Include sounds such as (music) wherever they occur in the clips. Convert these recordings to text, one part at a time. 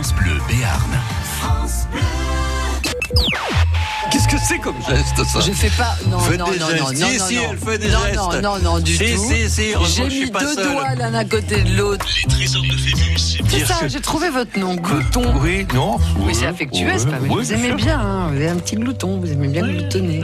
France Bleu Béarn. Qu'est-ce que c'est comme geste ça? Je fais pas. Non, Faites non, des non, gestes. non, Si, non, si, non, elle fait des non, gestes. Non, non, non, du Si, tout. si, si, heureusement J'ai mis pas deux seul. doigts l'un à côté de l'autre. Les trésors de Phébus. C'est ça, que- j'ai trouvé votre nom, Glouton. Oui, non Oui, c'est affectueux, c'est pas. Vous aimez bien, hein, vous avez un petit glouton, vous aimez bien gloutonner.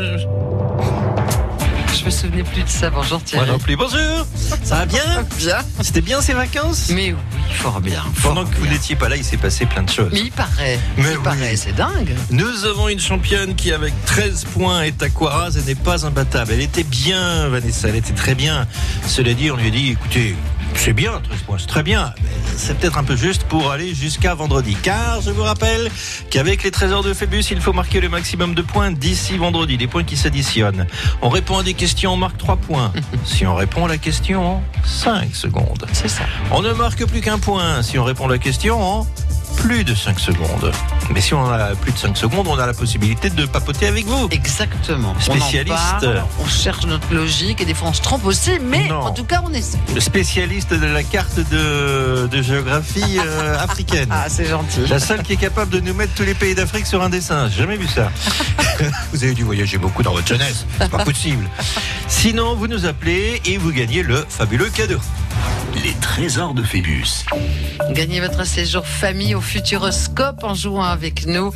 Je me souvenais plus de ça, bonjour Moi Thierry. non plus. Bonjour Ça va bien Bien. C'était bien ces vacances Mais oui, fort bien. fort Pendant que vous bien. n'étiez pas là, il s'est passé plein de choses. Mais il paraît. Mais il oui. paraît, c'est dingue. Nous avons une championne qui, avec 13 points, est à Quaraz et n'est pas imbattable. Elle était bien, Vanessa, elle était très bien. Cela dit, on lui a dit, écoutez, c'est bien, 13 points, c'est très bien. C'est peut-être un peu juste pour aller jusqu'à vendredi. Car je vous rappelle qu'avec les trésors de Phébus, il faut marquer le maximum de points d'ici vendredi. Des points qui s'additionnent. On répond à des questions, on marque 3 points. (laughs) si on répond à la question en 5 secondes. C'est ça. On ne marque plus qu'un point si on répond à la question en plus de 5 secondes. Mais si on a plus de 5 secondes, on a la possibilité de papoter avec vous. Exactement. Spécialiste. On, en parle, on cherche notre logique et des fois on se trompe aussi, mais Non. en tout cas on essaie. Le spécialiste de la carte de, de géographie euh, (laughs) africaine. Ah, c'est gentil. La seule qui est capable de nous mettre tous les pays d'Afrique sur un dessin. J'ai jamais vu ça. (laughs) vous avez dû voyager beaucoup dans votre jeunesse. C'est pas possible. Sinon, vous nous appelez et vous gagnez le fabuleux cadeau. Les trésors de Phébus. Gagnez votre séjour famille au Futuroscope en jouant avec nous.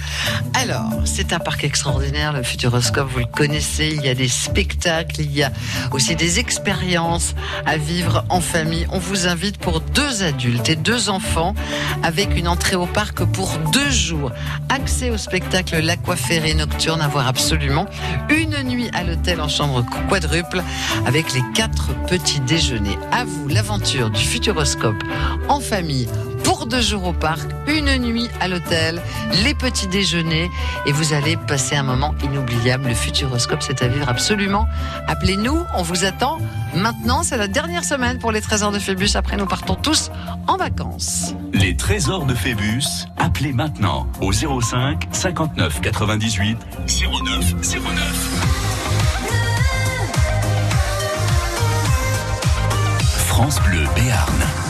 Alors, c'est un parc extraordinaire, le Futuroscope, vous le connaissez. Il y a des spectacles, il y a aussi des expériences à vivre en famille. On vous invite pour deux adultes et deux enfants avec une entrée au parc pour deux jours. Accès au spectacle L'Aquaferré nocturne à voir absolument. Une nuit à l'hôtel en chambre quadruple avec les quatre petits déjeuners. À vous l'aventure du Futuroscope en famille pour deux jours au parc, une nuit à l'hôtel, les petits déjeuners et vous allez passer un moment inoubliable. Le Futuroscope, c'est à vivre absolument. Appelez-nous, on vous attend. Maintenant, c'est la dernière semaine pour les trésors de Phébus. Après, nous partons tous en vacances. Les trésors de Phébus. Appelez maintenant au 05 59 98 09 09. France Bleu Béarn.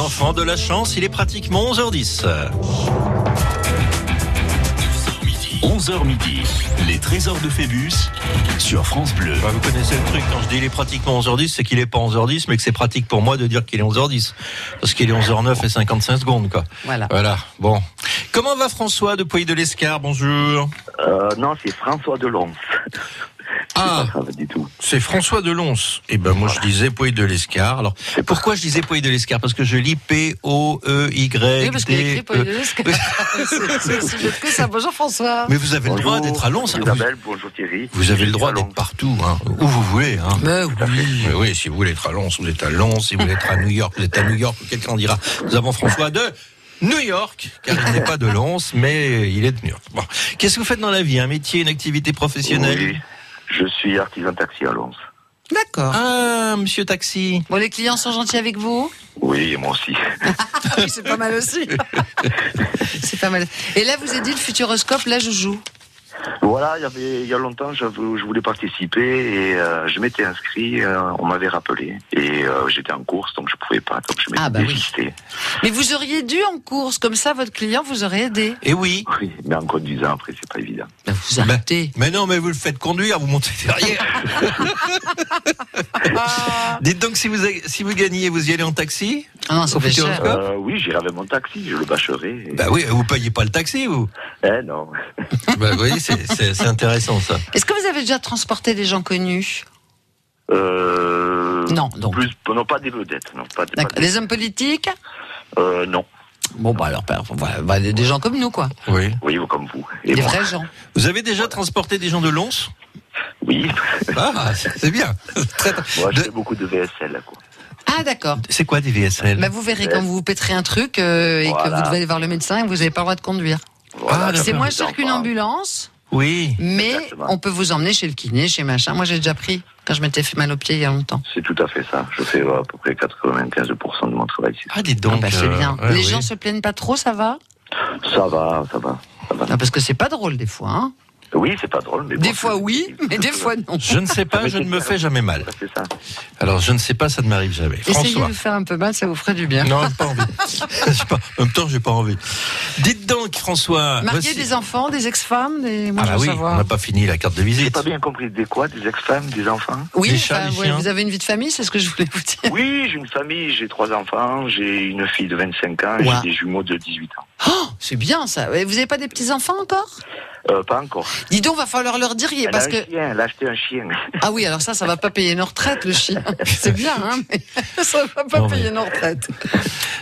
Enfants de la chance. Il est pratiquement 11h10. 11h midi, les trésors de Phébus sur France Bleu. Bah, vous connaissez le truc, quand je dis il est pratiquement 11h10, c'est qu'il est pas 11h10, mais que c'est pratique pour moi de dire qu'il est 11h10. Parce qu'il est 11h09 et 55 secondes, quoi. Voilà. Voilà, bon. Comment va François de Pouilly de l'Escar Bonjour. Euh, non, c'est François Delon. Ah, Ça va du tout. C'est François Delons. Eh ben, moi, je disais Pouilly de l'Escar. Alors, pourquoi je disais Pouilly de l'Escar? Parce que je lis P-O-E-Y. Oui, parce qu'il écrit Paul D-E. (laughs) C'est que ça. Bonjour François. Mais vous avez le droit d'être à Lons. hein. Vous, Isabelle, bonjour Thierry. vous avez le droit À Lons. d'être partout, hein, où vous voulez. Hein. Mais oui. Si vous voulez être à Lons, vous êtes à Lons. Si vous voulez être à New York, vous êtes à New York. Quelqu'un dira, nous avons François de New York, car il n'est pas de Lons, mais il est de New York. Bon. Qu'est-ce que vous faites dans la vie? Un métier, une activité professionnelle? Oui, je suis artisan taxi à Lons. D'accord. Ah, monsieur taxi. Bon, les clients sont gentils avec vous? Oui, et moi aussi. (laughs) Oui, c'est pas mal aussi. (laughs) c'est pas mal. Et là, vous avez dit le futuroscope, là, je joue. Voilà, il y avait il y a longtemps, je, vou- je voulais participer et euh, je m'étais inscrit. euh, on m'avait rappelé et euh, j'étais en course, donc je pouvais pas. Donc je m'étais Ah, bah oui. Mais vous auriez dû en course, comme ça, votre client vous aurait aidé. Eh oui. Oui, mais en conduisant après, c'est pas évident. Ben, vous arrêtez. Mais non, mais vous le faites conduire, vous montez derrière. (laughs) Dites donc, si vous, si vous gagnez, vous y allez en taxi Ah non, ça fait cher. Euh, oui, j'irai avec mon taxi, je le bâcherai. et- Bah oui, vous payez pas le taxi, vous. Eh non. Bah, vous voyez, c'est- intéressant, ça. Est-ce que vous avez déjà transporté des gens connus Euh, Non, donc. Plus, non, pas des vedettes, non. Pas, des- Des hommes politiques euh, non. Bon, bah alors, bah, voilà, bah, des gens comme nous, quoi. Oui. Oui, comme vous. Et Des vrais gens. Vous avez déjà transporté des gens de Lons Oui. Ah, c'est bien. (laughs) Très- Moi, de- beaucoup de VSL, quoi. Ah, d'accord. C'est quoi des VSL Bah, vous verrez quand vous vous péterez un truc euh, et que vous devez aller voir le médecin et que vous n'avez pas le droit de conduire. Voilà, Ah, C'est moins cher qu'une ambulance, Oui. mais Exactement. on peut vous emmener chez le kiné, chez machin. Moi, j'ai déjà pris quand je m'étais fait mal au pied il y a longtemps. C'est tout à fait ça. Je fais euh, à peu près 95% de mon travail ici. Ah, dites donc. Ah, bah, c'est euh, bien. ouais, Les oui. gens se plaignent pas trop, ça va? Ça va, ça va, ça va. Ah, Parce que c'est pas drôle des fois. Hein Oui, c'est pas drôle, mais des bon, fois oui, mais des fois non. Je ne sais pas, je ne me fais jamais mal. C'est ça. Alors, je ne sais pas, ça ne m'arrive jamais. Essayez François. de faire un peu mal, ça vous ferait du bien. Non, j'ai pas envie. (laughs) J'ai pas- en même temps, j'ai pas envie. Dites donc, François. Marier voici- des enfants, des ex-femmes, des... moi Ah bah oui, on n'a pas fini la carte de J'ai visite. pas bien compris des quoi, des ex-femmes, des enfants? Oui, Des chats, enfin, des ouais, chiens. vous avez une vie de famille, c'est ce que je voulais vous dire. Oui, j'ai une famille, j'ai trois enfants, j'ai une fille de 25 ans, et Ouais. j'ai des jumeaux de 18 ans. Oh, c'est bien ça. Et Vous n'avez pas des petits enfants encore? Euh, pas encore. Dis donc, va falloir leur dire Elle parce a un que chien, elle a acheté un chien. ah oui, alors ça, ça va pas payer nos retraites le chien. (laughs) C'est bien, hein, mais (laughs) ça va pas Non, mais- payer nos retraites.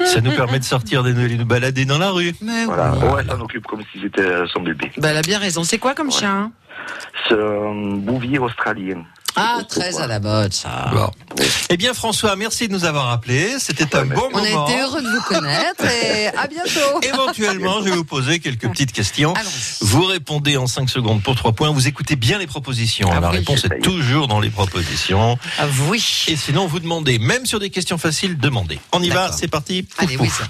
Ça nous permet de sortir et de nous balader dans la rue. Mais Voilà. oui. Ouais, elle s'en occupe comme si c'était son bébé. Bah, elle a bien raison. C'est quoi comme Ouais. chien hein? C'est un bouvier australien. Ah, très à la mode, ça. Bon. Eh bien, François, merci de nous avoir appelés. C'était un Ouais, bon On a moment. été heureux de vous connaître et à bientôt. (laughs) Éventuellement, je vais vous poser quelques petites questions. Allons-y. Vous répondez en 5 secondes pour 3 points. Vous écoutez bien les propositions. Ah La oui. réponse est toujours dans les propositions. Ah oui. Et sinon, vous demandez, même sur des questions faciles, demandez. On y va, c'est parti. Pouf, Allez, oui, pouf.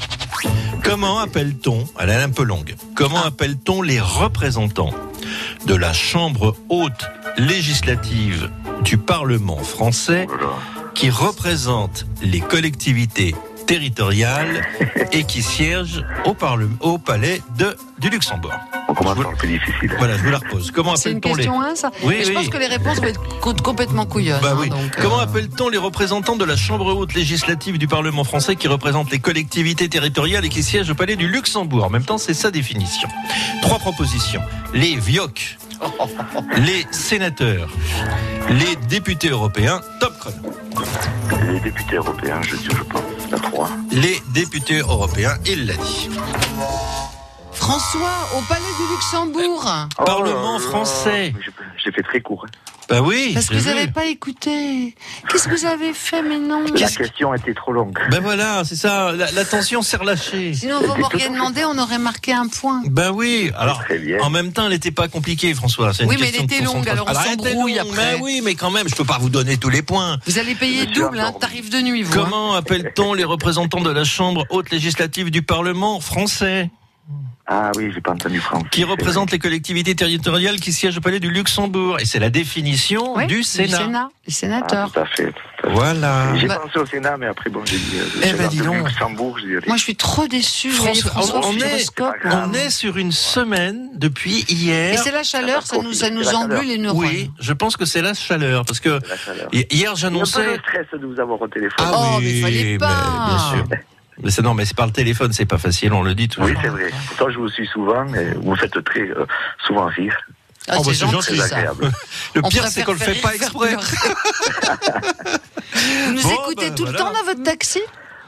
Comment appelle-t-on, elle est un peu longue, comment Ah. appelle-t-on les représentants de la Chambre haute législative du Parlement français qui représentent les collectivités territoriales (laughs) et qui siègent au, Parlement, au palais de, du Luxembourg On commence par le plus difficile. Voilà, je vous la repose. Comment C'est une appelle-t-on les... question, hein, ça Oui, Mais Je pense que les réponses vont être co- complètement couillonnes. Bah hein, oui. donc, euh, Comment appelle-t-on les représentants de la Chambre haute législative du Parlement français qui représentent les collectivités territoriales et qui siègent au palais du Luxembourg? En même temps, c'est sa définition. Trois propositions. Les VIOC, (laughs) les sénateurs, les députés européens, top chrono. Les députés européens, je dis, je pense, la 3. Les députés européens, il l'a dit. François, au palais du Luxembourg. Parlement français. J'ai- J'ai fait très court. Hein. Bah oui. Parce que vous n'avez pas écouté. Qu'est-ce que vous avez fait, mais non La question était trop longue. Ben voilà, c'est ça, la, la tension s'est relâchée. Sinon, vous m'auriez demandé, on aurait marqué un point. Ben oui, alors en même temps, elle n'était pas compliquée, François. c'est une Oui, mais elle question de était longue, alors on s'embrouille après. Mais oui, mais quand même, je peux pas vous donner tous les points. Vous allez payer Monsieur double, hein, tarif de nuit, vous. hein. Comment appelle-t-on les représentants de la Chambre haute législative du Parlement français? Ah oui, j'ai pas entendu français. qui représente les collectivités territoriales qui siègent au palais du Luxembourg. Et c'est la définition Oui, du Sénat. les Ah, sénateurs. tout à fait. tout à fait. Voilà. J'ai Bah- pensé au Sénat, mais après, bon, j'ai dit. euh, le Eh Sénat ben, dis donc. Luxembourg, dit. Moi, je suis trop François, François, on est-. On est sur une semaine depuis hier. Et c'est la chaleur, ça nous, ça nous chaleur. les neurones. Oui, je pense que c'est la chaleur. Parce que hier j'annonçais. de stress de vous avoir au téléphone. Ah Oh, oui, mais fallait pas. bien sûr. Mais c'est non, mais c'est par le téléphone, c'est pas facile, on le dit toujours. Oui, c'est vrai. Pourtant, je vous suis souvent, et vous faites très euh, souvent rire. Ah, Oh, bah, c'est gentil, ça. agréable. (laughs) Le On pire, c'est qu'on le fait pas exprès. (laughs) Vous nous Bon, écoutez bah, tout le temps dans votre taxi?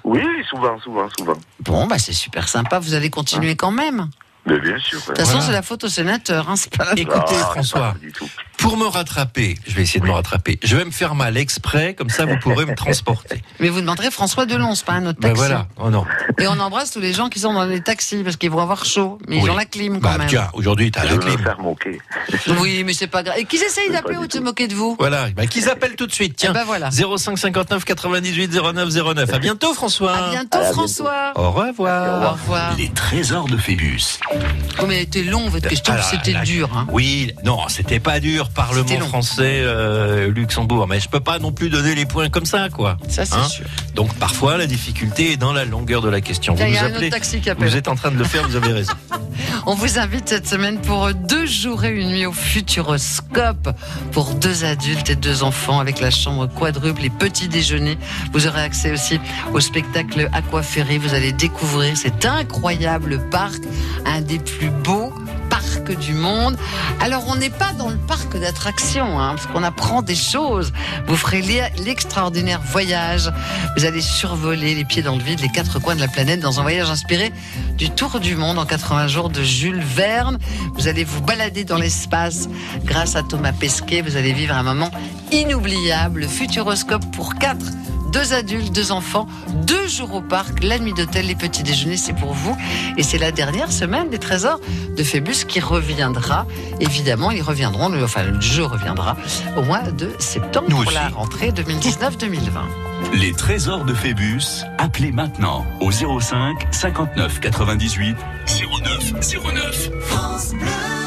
Oui, souvent, souvent, souvent. Bon, bah c'est super sympa, vous allez continuer quand même. Mais bien sûr. De toute façon, Voilà. c'est la faute au sénateur, hein, c'est pas la Écoutez, Ah, François, pas du tout. Pour me rattraper, je vais essayer de me rattraper. Je vais me faire mal exprès, comme ça vous pourrez me transporter. (laughs) Mais vous demanderez François Delon, c'est pas un autre Ben taxi. voilà. Oh non. Et on embrasse tous les gens qui sont dans les taxis parce qu'ils vont avoir chaud. Mais ils Oui. ont la clim quand Bah même. tiens, aujourd'hui t'as Je la vais me clim. faire moquer. (laughs) Oui, mais c'est pas grave. Et qu'ils essayent d'appeler ou de se moquer de vous Voilà, bah, qu'ils appellent tout de suite. Eh Tiens, ben voilà. 05 59 98 09 09. À bientôt François. À bientôt, À bientôt. François. Au revoir. Au revoir. Les trésors de Phébus. Oh, mais elle était long, votre question, Alors, c'était la- dur. Hein. Oui, non, c'était pas dur, Parlement français, euh, Luxembourg, mais je peux pas non plus donner les points comme ça, quoi. Ça, c'est Hein sûr. Donc parfois, la difficulté est dans la longueur de la question. Vous nous appelez, vous êtes en train de le faire, vous avez raison. (laughs) On vous invite cette semaine pour deux jours et une nuit au Futuroscope pour deux adultes et deux enfants avec la chambre quadruple et petit déjeuner. Vous aurez accès aussi au spectacle Aquaferry. Vous allez découvrir cet incroyable parc, un des plus beaux parcs du monde. Alors on n'est pas dans le parc d'attractions, hein, parce qu'on apprend des choses. Vous ferez l'e- l'extraordinaire voyage. Vous allez survoler les pieds dans le vide les quatre coins de la planète dans un voyage inspiré du Tour du monde en 80 jours de Jules Verne. Vous allez vous balader dans l'espace grâce à Thomas Pesquet. Vous allez vivre un moment inoubliable. Le Futuroscope pour quatre. Deux adultes, deux enfants, deux jours au parc, la nuit d'hôtel, les petits déjeuners, c'est pour vous. Et c'est la dernière semaine des trésors de Phébus qui reviendra. Évidemment, ils reviendront, le- enfin le jeu reviendra au mois de septembre Nous pour aussi. la rentrée 2019-2020. (laughs) Les trésors de Phébus, appelez maintenant au 05 59 98 09 09.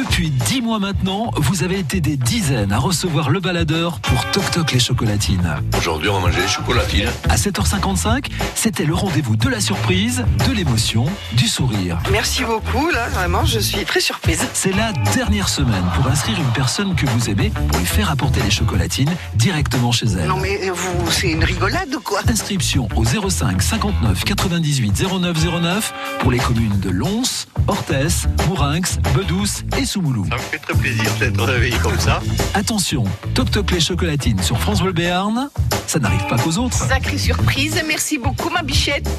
Depuis 10 mois maintenant, vous avez été des dizaines à recevoir le baladeur pour Toc Toc les chocolatines. Aujourd'hui, on va manger les chocolatines. À 7h55, c'était le rendez-vous de la surprise, de l'émotion, du sourire. Merci beaucoup, là, vraiment, je suis très surprise. C'est la dernière semaine pour inscrire une personne que vous aimez pour lui faire apporter les chocolatines directement chez elle. Non, mais vous, c'est une rigolade ou quoi? Inscription au 05 59 98 09 09 pour les communes de Lons, Orthès, Mourinx, Bedouce et Soumoulou. Ça me fait très plaisir d'être réveillé comme ça. Attention, Toc Toc les chocolatines sur France Bleu Béarn, ça n'arrive pas qu'aux autres. Sacrée surprise, merci beaucoup, ma bichette.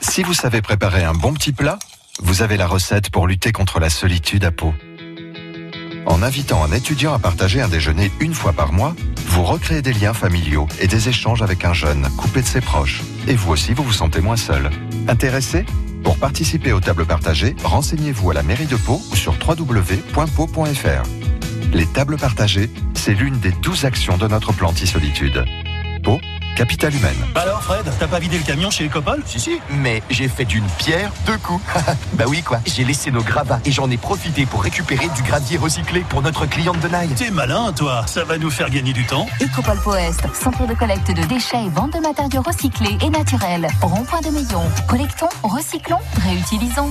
Si vous savez préparer un bon petit plat, vous avez la recette pour lutter contre la solitude à Pau. En invitant un étudiant à partager un déjeuner une fois par mois, vous recréez des liens familiaux et des échanges avec un jeune coupé de ses proches. Et vous aussi, vous vous sentez moins seul. Intéressé? Pour participer aux tables partagées, renseignez-vous à la mairie de Pau ou sur www.pau.fr. Les tables partagées, c'est l'une des douze actions de notre plan anti-solitude. Pau, capitale humaine. Bah alors Fred, t'as pas vidé le camion chez Ecopol? Si, si, mais j'ai fait d'une pierre deux coups. (laughs) bah oui, quoi. J'ai laissé nos gravats et j'en ai profité pour récupérer du gravier recyclé pour notre cliente de Naï. T'es malin, toi. Ça va nous faire gagner du temps. Écopole Poest, centre de collecte de déchets et vente de matériaux recyclés et naturels. Rond-point de Meillon. Collectons, recyclons, réutilisons.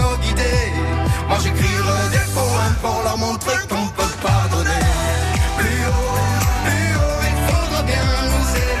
Moi j'écrirai des poèmes pour leur montrer qu'on peut pardonner. Plus haut, plus haut, il faudra bien nous élever.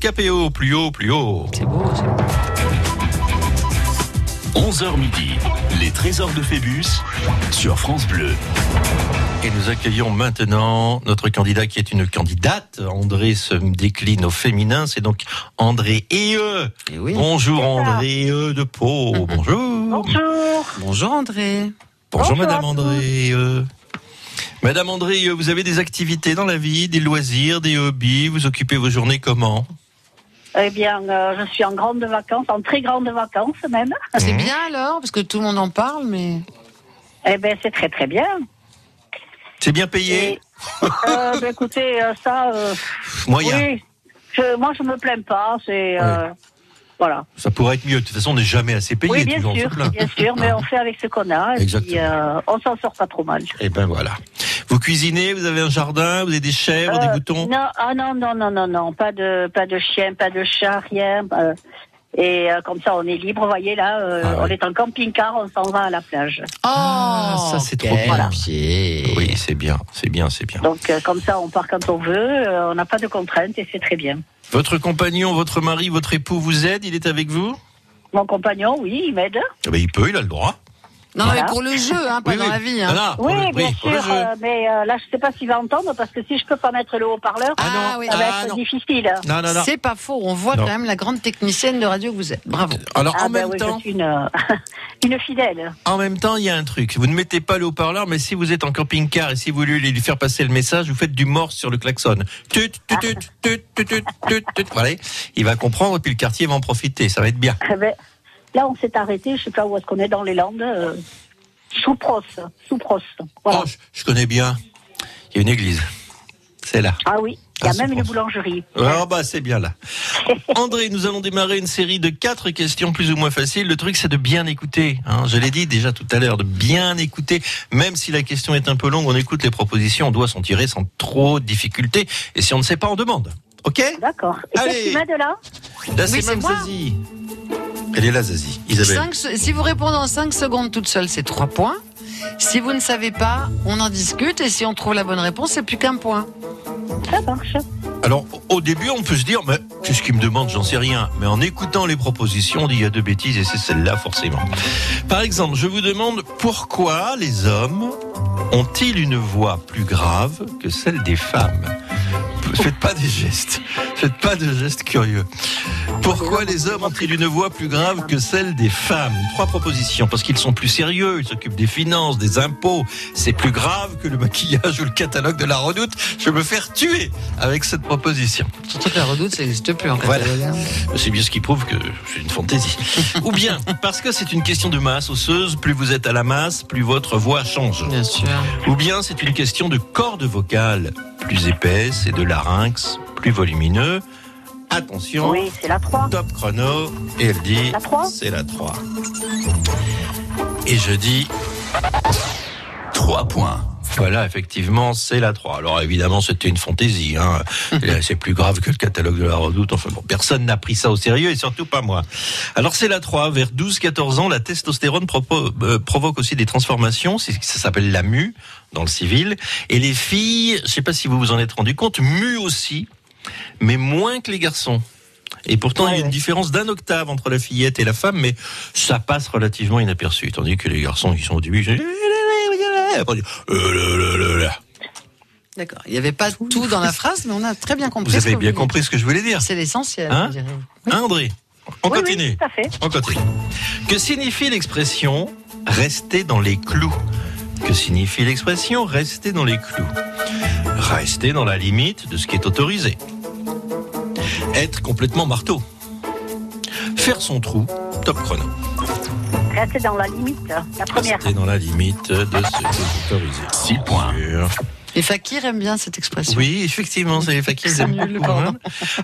Capéo, plus haut, plus haut. C'est beau, c'est beau. 11h midi, les trésors de Phébus sur France Bleu. Et nous accueillons maintenant notre candidat qui est une candidate. André se décline au féminin, c'est donc André E. Bonjour André E de Pau. Bonjour. Bonjour. Bonjour André. Bonjour Bonjour Madame André E. Madame André, vous avez des activités dans la vie, des loisirs, des hobbies, vous occupez vos journées comment? Eh bien, euh, je suis en grande vacances, en très grande vacances même. C'est bien alors, parce que tout le monde en parle, mais. Eh bien, c'est très très bien. C'est bien payé? Euh, (laughs) ben, écoutez, euh, ça. euh, Moyen. Oui, je, moi je me plains pas. C'est euh, voilà. Ça pourrait être mieux. De toute façon, on n'est jamais assez payé. oui, bien sûr, bien sûr, mais on fait avec ce qu'on a. Et puis, euh, on s'en sort pas trop mal. Et ben voilà. Vous cuisinez, vous avez un jardin, vous avez des chèvres, des Euh, boutons? Non, ah non, non, non, non, non, pas de, pas de chien, pas de chat, rien. euh, et euh, comme ça, on est libre. Vous voyez là, euh, Ah on est en camping-car, on s'en va à la plage. Ah, ça c'est trop bien. Voilà. Oui, c'est bien, c'est bien, c'est bien. Donc euh, comme ça, on part quand on veut. euh, on n'a pas de contraintes et c'est très bien. Votre compagnon, votre mari, votre époux vous aide Il est avec vous? Mon compagnon, oui, il m'aide. Ah ben, Il peut, il a le droit. Non, Voilà. mais pour le jeu, hein, pas Oui, dans oui. la vie. Hein. Voilà, pour Oui, le- bien oui, sûr, euh, mais euh, là, je sais pas s'il va entendre parce que si je peux pas mettre le haut-parleur, Ah, oui. ça va Ah, être non. difficile. Non, non, non. C'est pas faux. On voit Non. quand même la grande technicienne de radio que vous êtes. Bravo. Alors Ah en ben même oui, temps, je suis une, euh, (laughs) une fidèle. en même temps, il y a un truc. Vous ne mettez pas le haut-parleur, mais si vous êtes en camping-car et si vous voulez lui faire passer le message, vous faites du morse sur le klaxon. Tut, tut, tut, tut, tut, tut, tut, tut. Voilà. Il va comprendre et puis le quartier va en profiter. Ça va être bien. Là, on s'est arrêté, je sais pas où est-ce qu'on est dans les Landes. Euh, Soupros, Soupros. Voilà. Oh, je, je connais bien. Il y a une église. C'est là. Ah oui, il y a Ah, même une boulangerie. Ah bah c'est bien là. (laughs) André, nous allons démarrer une série de quatre questions plus ou moins faciles. Le truc c'est de bien écouter. Hein. Je l'ai dit déjà tout à l'heure, de bien écouter. Même si la question est un peu longue, on écoute les propositions, on doit s'en tirer sans trop de difficultés. Et si on ne sait pas, on demande. Ok? D'accord. Et Allez. qu'est-ce là? Là c'est Oui, c'est même moi. Zazie. Elle est là Zazie. Isabelle. Cinq se- si vous répondez en 5 secondes toute seule, c'est 3 points. Si vous ne savez pas, on en discute. Et si on trouve la bonne réponse, c'est plus qu'un point. Ça marche. Alors, au début, on peut se dire, mais qu'est-ce qu'il me demande? J'en sais rien. Mais en écoutant les propositions, on dit il y a deux bêtises et c'est celle-là forcément. Par exemple, je vous demande pourquoi les hommes ont-ils une voix plus grave que celle des femmes? Faites pas des gestes. Faites pas de gestes curieux. Pourquoi les hommes ont-ils une voix plus grave que celle des femmes? Trois propositions. Parce qu'ils sont plus sérieux, ils s'occupent des finances, des impôts. C'est plus grave que le maquillage ou le catalogue de la redoute. Je vais me faire tuer avec cette proposition. Surtout que la redoute, ça n'existe plus en Voilà. hein. C'est bien ce qui prouve que j'ai une fantaisie. Ou bien, parce que c'est une question de masse osseuse, plus vous êtes à la masse, plus votre voix change. Bien sûr. Ou bien c'est une question de cordes vocales plus épaisses et de larynx plus volumineux. Attention. Oui, c'est la 3. Top chrono. Et elle dit. La 3 C'est la 3. Et je dis. 3 points. Voilà, effectivement, c'est la 3. Alors évidemment, c'était une fantaisie. Hein. (laughs) C'est plus grave que le catalogue de la redoute. Enfin bon, personne n'a pris ça au sérieux et surtout pas moi. Alors c'est la 3. Vers 12-14 ans, la testostérone euh, provoque aussi des transformations. Ça s'appelle la mue dans le civil. Et les filles, je sais pas si vous vous en êtes rendu compte, muent aussi, mais moins que les garçons. Et pourtant, il y a une différence d'un octave entre la fillette et la femme, mais ça passe relativement inaperçu. Tandis que les garçons, ils sont au début, après, euh, D'accord. Il n'y avait pas tout dans la phrase, mais on a très bien compris. Vous ce avez que bien compris ce que je voulais dire. C'est l'essentiel, Hein je dirais. André On Oui, oui, continue. tout à fait. On continue. Que signifie l'expression rester dans les clous Que signifie l'expression rester dans les clous Rester dans la limite de ce qui est autorisé. Être complètement marteau. Faire son trou, top chrono. Restez dans la limite, la première. Rester dans la limite de ce qui est autorisé. 6 points. Les fakirs aiment bien cette expression. Oui, effectivement, c'est les fakirs C'est aiment beaucoup, hein.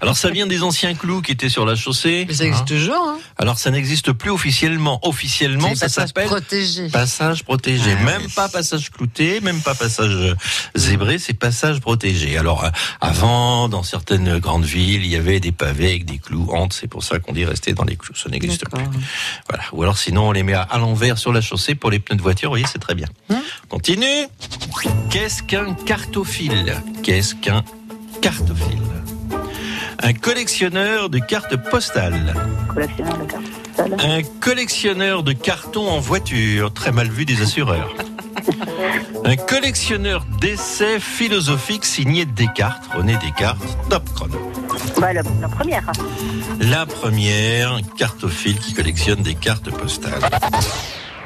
Alors ça vient des anciens clous qui étaient sur la chaussée. Mais ça existe hein. toujours. Hein. Alors ça n'existe plus officiellement. Officiellement, ça s'appelle protégé. passage protégé. Ah, même oui. pas passage clouté, même pas passage euh, zébré, c'est passage protégé. Alors euh, avant, dans certaines grandes villes, il y avait des pavés avec des clous hantes. C'est pour ça qu'on dit rester dans les clous. Ça n'existe plus. Voilà. Ou alors sinon on les met à, l'envers sur la chaussée pour les pneus de voiture. Vous voyez, c'est très bien. Hein Continue. Qu'est-ce qu'un cartophile Qu'est-ce qu'un cartophile? Un collectionneur de cartes postales. Collectionneur de cartes postales. Un collectionneur de cartons en voiture, très mal vu des assureurs. (laughs) Un collectionneur d'essais philosophiques signé Descartes, René Descartes, top chrono. Bah, la, la première. La première, cartophile qui collectionne des cartes postales.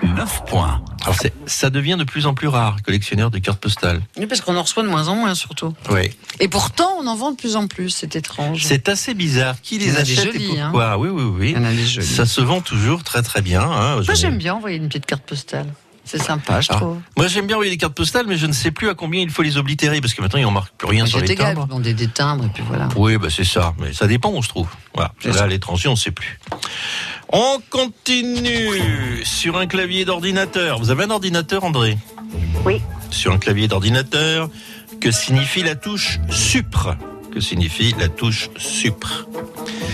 9 points. Alors ça devient de plus en plus rare, collectionneur de cartes postales. Oui, parce qu'on en reçoit de moins en moins, surtout. Oui. Et pourtant, on en vend de plus en plus. C'est étrange. C'est assez bizarre. Qui les des achète et jolies, hein. pourquoi Oui, oui, oui. Il y en a des jolies. Ça se vend toujours très très bien. hein. Moi, j'aime bien envoyer une petite carte postale. C'est sympa, je Ah. trouve. Moi j'aime bien envoyer des cartes postales, mais je ne sais plus à combien il faut les oblitérer, parce que maintenant il n'en marque plus rien sur C'est les timbres. vous vendez des timbres et puis voilà. Oui, bah c'est ça, mais ça dépend où on se trouve. Voilà. C'est Là, ça. à l'étranger, on ne sait plus. On continue sur un clavier d'ordinateur. Vous avez un ordinateur, André? Oui. Sur un clavier d'ordinateur, que signifie la touche supre? Que signifie la touche supre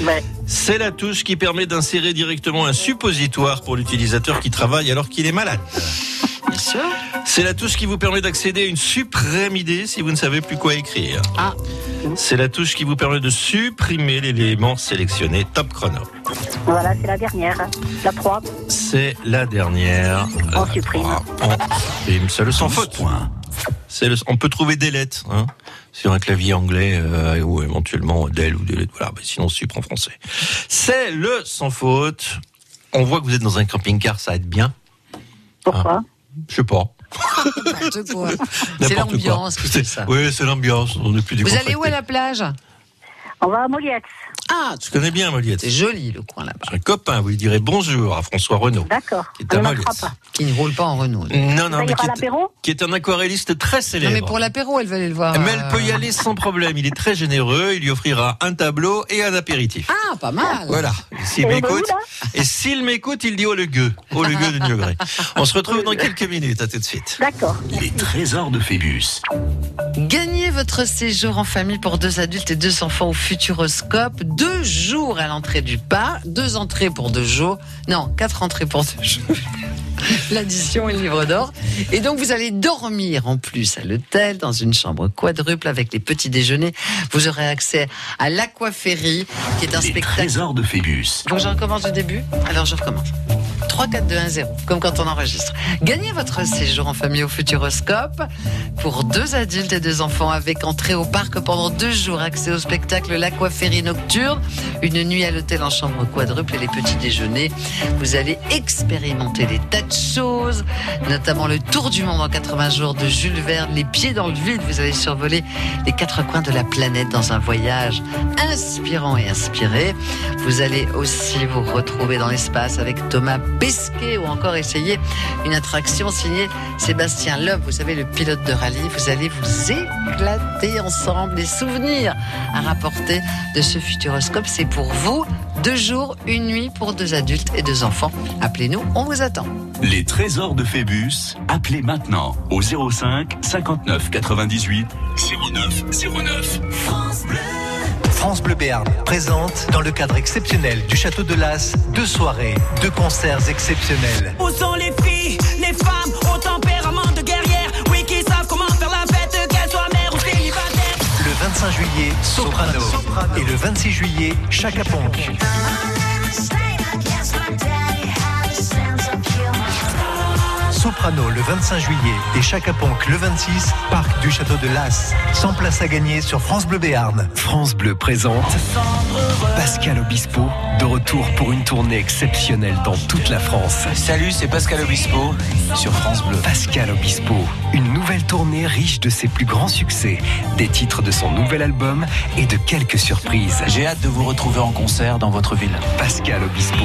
Ouais. C'est la touche qui permet d'insérer directement un suppositoire pour l'utilisateur qui travaille alors qu'il est malade. Bien sûr. C'est la touche qui vous permet d'accéder à une suprême idée si vous ne savez plus quoi écrire. Ah. C'est la touche qui vous permet de supprimer l'élément sélectionné. Top chrono. Voilà, c'est la dernière. La 3. C'est la dernière. On La supprime. On supprime. C'est le sans 12 faute. points. C'est le- on peut trouver des lettres hein, sur un clavier anglais euh, ou éventuellement del ou des lettres. Voilà, mais sinon en français. C'est le sans faute. On voit que vous êtes dans un camping-car, ça aide bien. Pourquoi Je sais pas. N'importe quoi. (laughs) C'est l'ambiance. Oui, c'est l'ambiance. On est plus Vous allez où à la plage? On va à Moliette. Ah, Je connais bien Moliette. c'est joli le coin là-bas. J'ai un copain, vous lui direz bonjour à François Renaud. D'accord. Qui est à ne Moliette. pas. Qui ne roule pas en Renault. Non, non, mais qui est, l'apéro qui est un aquarelliste très Non, célèbre. mais pour l'apéro, elle va aller le voir. Mais elle peut y euh, aller sans problème. Il est très généreux. Il lui offrira un tableau et un apéritif. Ah, pas mal. Voilà. Et S'il m'écoute, et s'il m'écoute, il dit oh le gueux, oh le gueux de Niogré. On se retrouve dans quelques minutes. À tout de suite. D'accord. Les trésors de Phébus. Gagnez votre séjour en famille pour deux adultes et deux enfants au Futuroscope. Deux jours à l'entrée du parc, deux entrées pour deux jours. Non, quatre entrées pour deux jours. L'addition et le livre d'or. Et donc, vous allez dormir en plus à l'hôtel, dans une chambre quadruple avec les petits déjeuners. Vous aurez accès à l'Aquaferry, qui est un Les spectacle. trésors de Phébus. Que je recommence du début Alors, je recommence. 3, 4, 2, 1, 0. Comme quand on enregistre. Gagnez votre séjour en famille au Futuroscope pour deux adultes et deux enfants avec entrée au parc pendant deux jours, accès au spectacle L'Aquaférie Nocturne, une nuit à l'hôtel en chambre quadruple et les petits déjeuners. Vous allez expérimenter des tas de choses, notamment le tour du monde en 80 jours de Jules Verne, les pieds dans le vide. Vous allez survoler les quatre coins de la planète dans un voyage inspirant et inspiré. Vous allez aussi vous retrouver dans l'espace avec Thomas Pesquet ou encore essayer une attraction signée Sébastien Loeb, vous savez, le pilote de rallye. Vous allez vous éclater ensemble. Les souvenirs à rapporter de ce futuroscope, c'est pour vous. Deux jours, une nuit pour deux adultes et deux enfants. Appelez-nous, on vous attend. Les trésors de Phébus, appelez maintenant au 05 59 98 09 09. France Bleu. France Bleu Béarn présente, dans le cadre exceptionnel du Château de Las, deux soirées, deux concerts exceptionnels. Où sont les filles, les femmes au tempérament de guerrière? Oui, qui savent comment faire la fête, qu'elles soient mères ou célibataires Le 25 juillet, Soprano. Et le 26 juillet, Chaka Ponk. Soprano le 25 juillet et Chaka Ponk le 26, parc du Château de Las. 100 places à gagner sur France Bleu Béarn. France Bleu présente Pascal Obispo, de retour pour une tournée exceptionnelle dans toute la France. Salut, c'est Pascal Obispo sur France Bleu. Pascal Obispo, une nouvelle tournée riche de ses plus grands succès, des titres de son nouvel album et de quelques surprises. J'ai hâte de vous retrouver en concert dans votre ville. Pascal Obispo.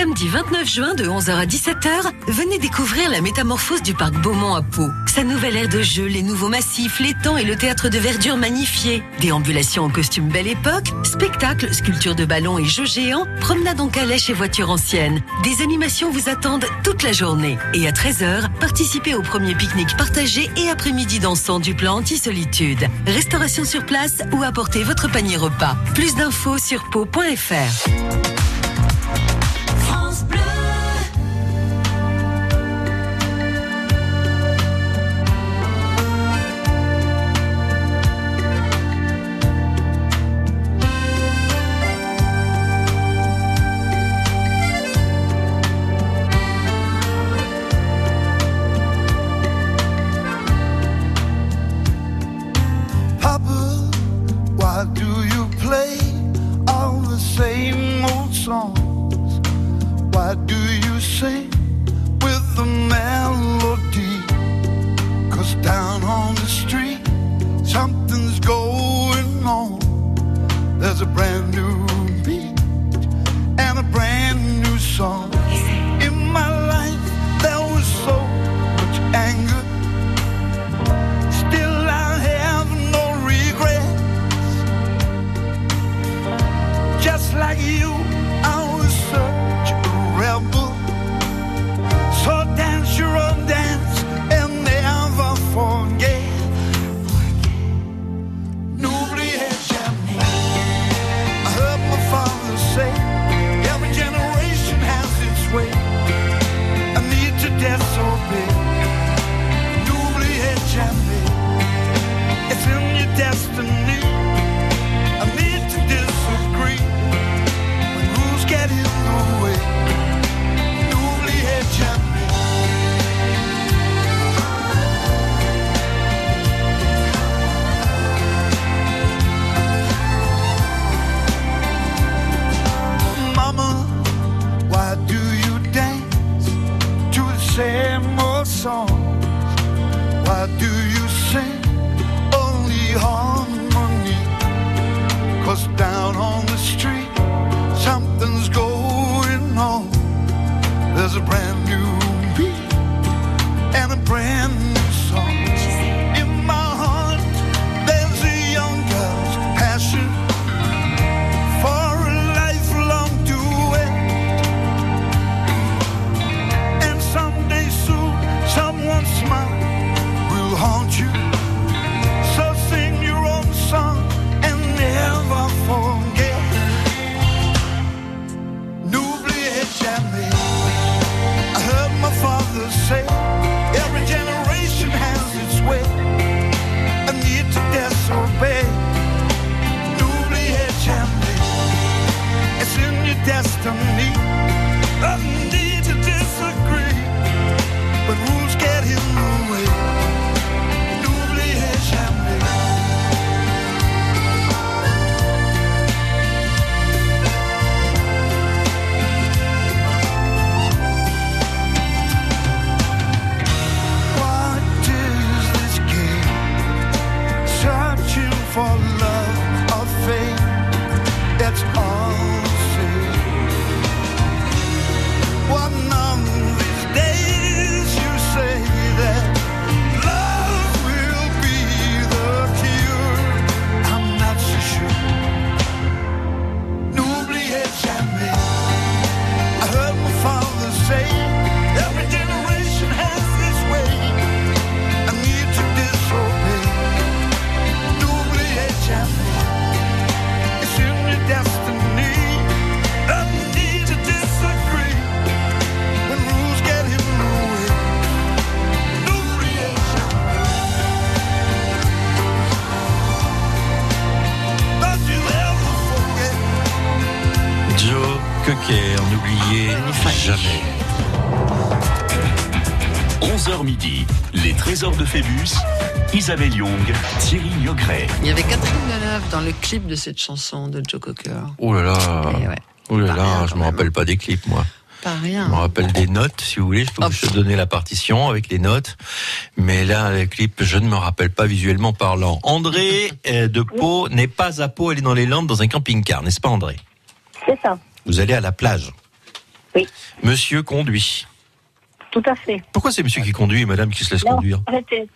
Samedi 29 juin de 11h à 17h, venez découvrir la métamorphose du parc Beaumont à Pau. Sa nouvelle aire de jeu, les nouveaux massifs, l'étang et le théâtre de verdure magnifié. Déambulations en costume belle époque, spectacles, sculptures de ballons et jeux géants, promenades en calèche et voitures anciennes. Des animations vous attendent toute la journée. Et à 13h, participez au premier pique-nique partagé et après-midi dansant du plan anti-solitude. Restauration sur place ou apportez votre panier repas. Plus d'infos sur pau.fr. Isabelle Young, Thierry. Il y avait Catherine Deneuve dans le clip de cette chanson de Joe Cocker. Oh là là. Eh ouais. Oh là là, je me rappelle pas des clips, moi. Pas Je rien. me rappelle des notes, si vous voulez. Je peux vous donner la partition avec les notes. Mais là, les clips, je ne me rappelle pas visuellement parlant. André euh, de Pau n'est pas à Pau, elle est dans les Landes, dans un camping-car, n'est-ce pas, André? C'est ça. Vous allez à la plage. Oui. Monsieur conduit. Tout à fait. Pourquoi c'est monsieur qui conduit et madame qui se laisse Non, conduire? arrêtez.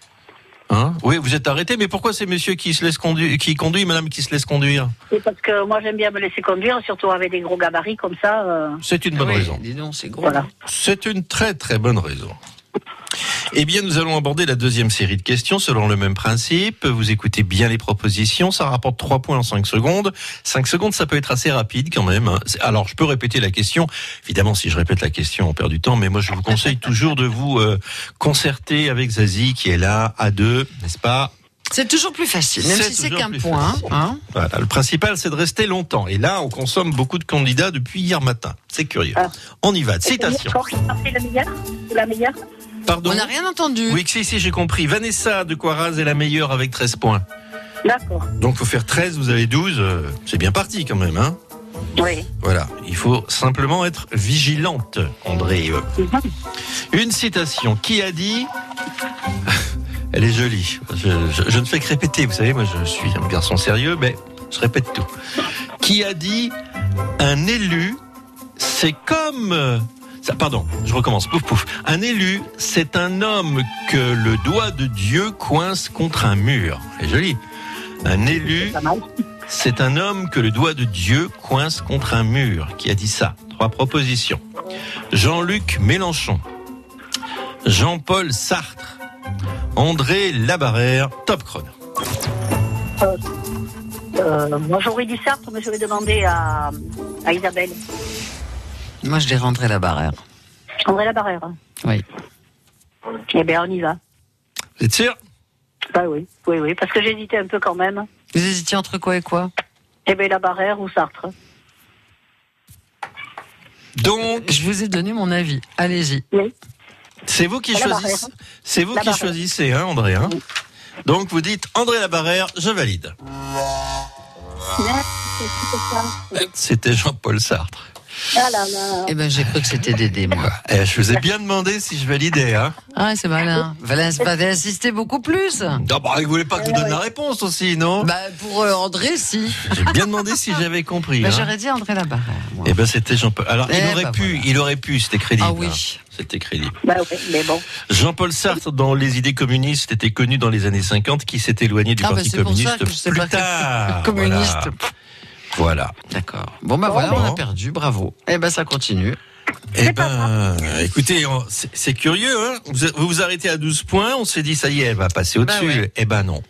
Hein Oui, vous êtes arrêté, mais pourquoi c'est monsieur qui se laisse conduire, qui conduit et madame qui se laisse conduire C'est parce que moi j'aime bien me laisser conduire, surtout avec des gros gabarits comme ça. euh, C'est une bonne Oui, raison. Dis donc, c'est gros. Voilà. C'est une très très bonne raison. Eh bien, nous allons aborder la deuxième série de questions selon le même principe. Vous écoutez bien les propositions. Ça rapporte 3 points en 5 secondes. 5 secondes, ça peut être assez rapide quand même. hein. Alors, je peux répéter la question. Évidemment, si je répète la question, on perd du temps. Mais moi, je vous conseille toujours de vous euh, concerter avec Zazie qui est là à deux, n'est-ce pas? C'est toujours plus facile, même C'est si c'est toujours qu'un plus point. facile. hein. Voilà, le principal, c'est de rester longtemps. Et là, on consomme beaucoup de candidats depuis hier matin. C'est curieux. On y va. Citation. C'est la meilleure C'est la meilleure? Pardon On n'a rien entendu. Oui, si, si, j'ai compris. Vanessa de Coiraz est la meilleure avec 13 points. D'accord. Donc, faut faire 13, vous avez 12. euh, C'est bien parti quand même, hein Oui. Voilà. Il faut simplement être vigilante, André. Une citation. Qui a dit (laughs) Elle est jolie. Je, je- je ne fais que répéter. Vous savez, moi, je suis un garçon sérieux, mais je répète tout. Qui a dit Un élu, c'est comme. Ça, pardon, je recommence. Pouf, pouf. Un élu, c'est un homme que le doigt de Dieu coince contre un mur. C'est joli. Un élu, c'est un homme que le doigt de Dieu coince contre un mur. Qui a dit ça? Trois propositions. Jean-Luc Mélenchon, Jean-Paul Sartre, André Labarère, top chrono. Euh, euh, moi j'aurais dit Sartre, mais je vais demander à, à Isabelle. Moi, je dirais André Labarère. André Labarère. Oui. Eh bien, on y va. Vous êtes sûr? Bah oui, oui, oui, parce que j'hésitais un peu quand même. Vous hésitiez entre quoi et quoi? Eh bien, Labarère ou Sartre. Donc, je vous ai donné mon avis. Allez-y. C'est vous qui choisissez. C'est vous qui choisissez, hein, André. hein Donc vous dites André Labarère, je valide. C'était Jean-Paul Sartre. Ah là là. Eh ben, j'ai cru que c'était Dédé, moi. (laughs) Eh, je vous ai bien demandé si je validais. Hein Ah, c'est malin. Valence va insister beaucoup plus. Ah bah, vous voulez pas que je vous donne la réponse aussi, non? Bah, pour euh, André, si. J'ai bien demandé si j'avais compris. Bah, hein. J'aurais dit André Labarère. moi. Eh ben c'était Jean-Paul. Alors il Eh aurait ben, pu, il aurait pu, c'était crédible. Ah oui. hein. C'était crédible. Bah oui, mais bon. Jean-Paul Sartre, dans les idées communistes, était connu dans les années 50, qui s'est éloigné du Ah, bah, Parti c'est pour ça communiste que je sais plus pas que- tard. (laughs) communiste. Voilà. Voilà. D'accord. Bon, bah voilà, on a perdu. Bravo. Eh ben, ça continue. Eh ben, écoutez, c'est curieux, hein vous, vous vous arrêtez à 12 points, on s'est dit, ça y est, elle va passer au-dessus. Bah ouais. Eh ben non.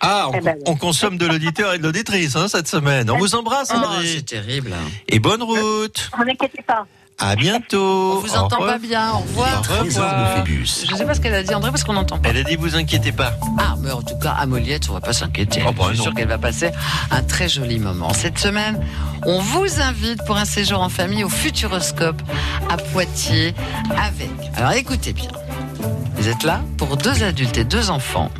Ah, on, Eh ben, on consomme de l'auditeur et de l'auditrice hein, cette semaine. On vous embrasse, Oh, André. c'est terrible. Et bonne route. Ne vous inquiétez pas. À bientôt. On vous entend pas bien. Au revoir. Au revoir. Je sais pas ce qu'elle a dit, André, parce qu'on n'entend pas. Elle a dit, vous inquiétez pas. Ah, mais en tout cas, à Moliette, on va pas s'inquiéter. Oh, bah, Je suis sûr qu'elle va passer un très joli moment. Cette semaine, on vous invite pour un séjour en famille au Futuroscope à Poitiers avec. Alors écoutez bien. Vous êtes là pour deux adultes et deux enfants,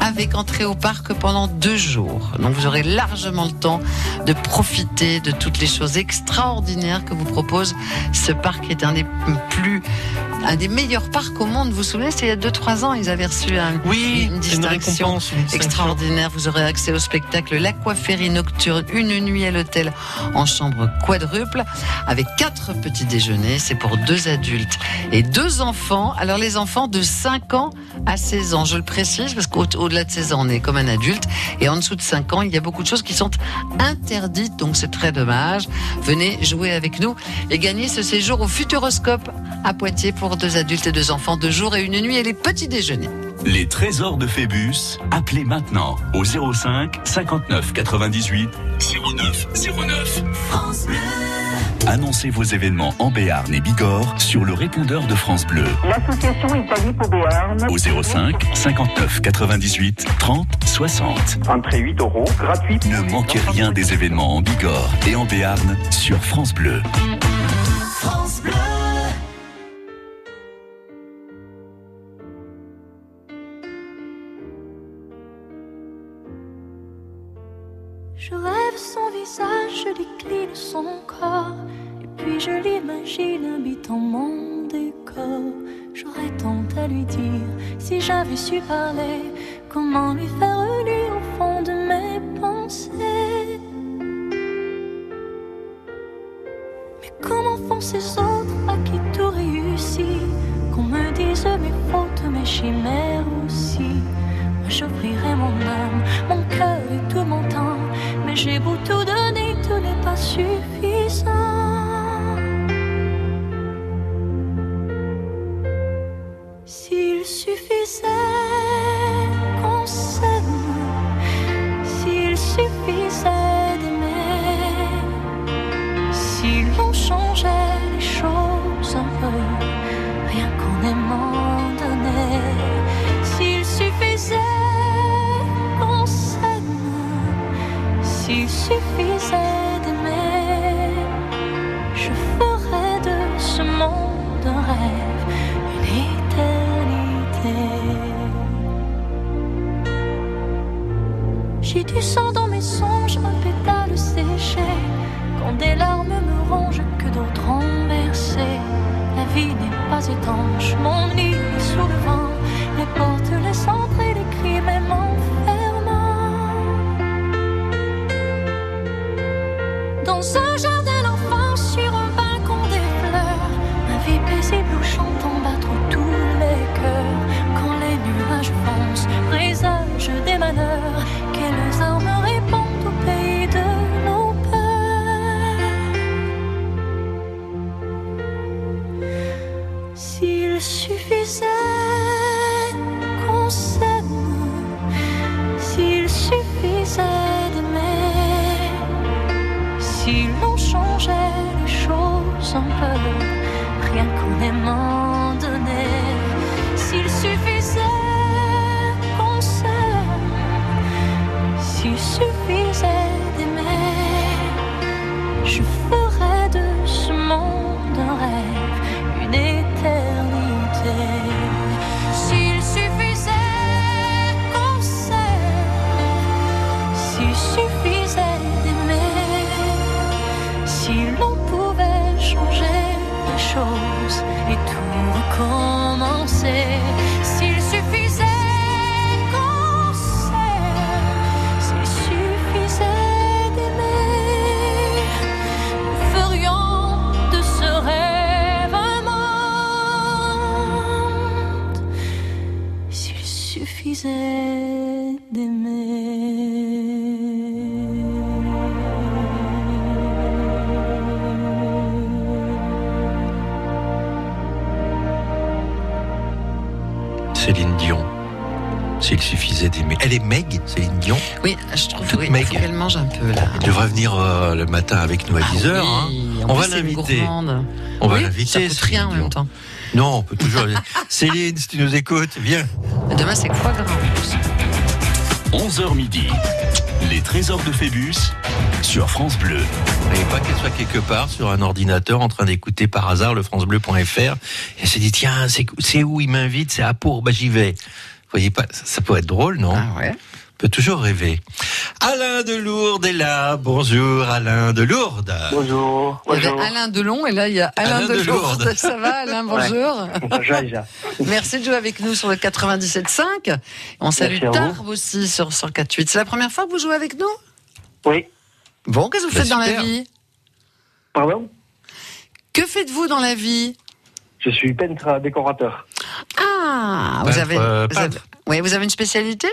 avec entrée au parc pendant deux jours. Donc vous aurez largement le temps de profiter de toutes les choses extraordinaires que vous propose ce parc, qui est un des plus, un des meilleurs parcs au monde. Vous vous souvenez, c'était il y a deux trois ans, ils avaient reçu un, Oui, une une distinction récompense, une distinction. extraordinaire. Vous aurez accès au spectacle L'Aquaférie Nocturne, une nuit à l'hôtel en chambre quadruple, avec quatre petits déjeuners. C'est pour deux adultes et deux enfants. Alors les enfants de 5 ans à 16 ans, je le précise, parce qu'au-delà de 16 ans, on est comme un adulte. Et en dessous de 5 ans, il y a beaucoup de choses qui sont interdites, donc c'est très dommage. Venez jouer avec nous et gagner ce séjour au Futuroscope à Poitiers pour deux adultes et deux enfants, deux jours et une nuit et les petits déjeuners. Les trésors de Phébus, appelez maintenant au 05 59 98 09 09. France Bleu. Annoncez vos événements en Béarn et Bigorre sur le répondeur de France Bleu. L'association Italie pour Béarn. Au 05 59 98 30 60. Entrée 8 euros, gratuit. Ne manquez rien des événements en Bigorre et en Béarn sur France Bleu. France Bleu. Et puis je l'imagine habitant mon décor. J'aurais tant à lui dire si j'avais su parler. Comment lui faire lire au fond de mes pensées? Mais comment font ces autres à qui tout réussit? Qu'on me dise mes fautes, mes chimères aussi. Moi j'offrirai mon âme, mon cœur et tout mon temps. J'ai beau tout donner, tout n'est pas suffisant. S'il suffisait s'il suffisait Elle est Meg, Céline Dion. Oui, je trouve Toute oui, Meg. qu'elle mange un peu là. Elle devrait venir euh, le matin avec nous à 10h. Ah oui, en On plus, va l'inviter. On va l'inviter. Ça coûte rien en Céline même temps. Non, on peut toujours. (laughs) Céline, si tu nous écoutes, viens. Demain, c'est en plus. 11h midi. Les trésors de Phébus sur France Bleu. Et pas qu'elle soit quelque part sur un ordinateur en train d'écouter par hasard le francebleu.fr. Et elle s'est dit, tiens, c'est où il m'invite? C'est à Pau, bah j'y vais. Vous voyez pas, ça, ça peut être drôle, non Ah ouais. On peut toujours rêver. Alain de Lourdes est là. Bonjour Alain de Lourdes. Bonjour. Il y avait Alain Delon et là il y a Alain, Alain de de Lourdes. Lourdes. (laughs) Ça va Alain, bonjour. Bonjour, Isa. (laughs) Merci de jouer avec nous sur le 97.5. On salue. Tarbes aussi sur 104.8. C'est la première fois que vous jouez avec nous? Oui. Bon, qu'est-ce que vous Bah, faites dans la vie? Pardon? Que faites-vous dans la vie? Je suis peintre décorateur. Ah, vous avez, euh, vous avez, peintre. oui, vous avez une spécialité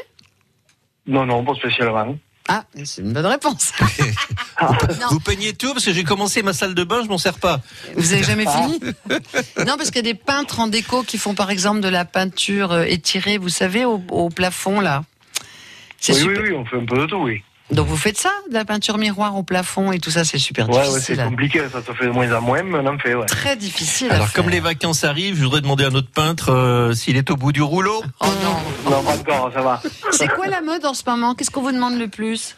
Non, non, pas spécialement. Ah, c'est une bonne réponse. (laughs) Vous peignez tout parce que j'ai commencé ma salle de bain, je m'en sers pas. Vous avez jamais Ah. fini (laughs) Non, parce qu'il y a des peintres en déco qui font par exemple de la peinture euh, étirée, vous savez, au, au plafond là. C'est Oui, super. oui, oui, on fait un peu de tout, oui. Donc vous faites ça, de la peinture miroir au plafond et tout ça, c'est super Ouais, ouais, difficile. c'est compliqué, ça se fait de moins en moins, mais on en fait, ouais. Très difficile. à Alors, faire. comme les vacances arrivent, je voudrais demander à notre peintre euh, s'il est au bout du rouleau. Oh non. Non, pas encore, ça va. C'est quoi la mode en ce moment? Qu'est-ce qu'on vous demande le plus?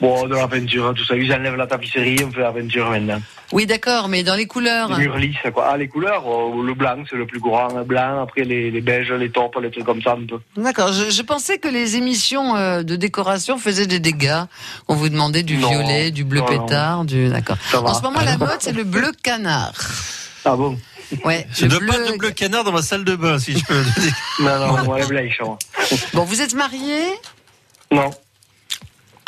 Bon, de la peinture, tout ça. Ils enlèvent la tapisserie, on fait la peinture maintenant. Oui, d'accord, mais dans les couleurs. Les murs lisses, quoi? Ah, les couleurs, euh, le blanc, c'est le plus grand, le blanc. Après, les, les beiges, les taupes, les trucs comme ça, un peu. D'accord, je, je pensais que les émissions euh, de décoration faisaient des dégâts. On vous demandait du Non. violet, du bleu Non, non. pétard, du. D'accord. En ce moment, la (laughs) mode, c'est le bleu canard. Ah bon? Ouais. Je le ne pas de bleu canard dans ma salle de bain, si je peux. Non, non, moi, les blanches, moi. Bon, vous êtes marié? Non.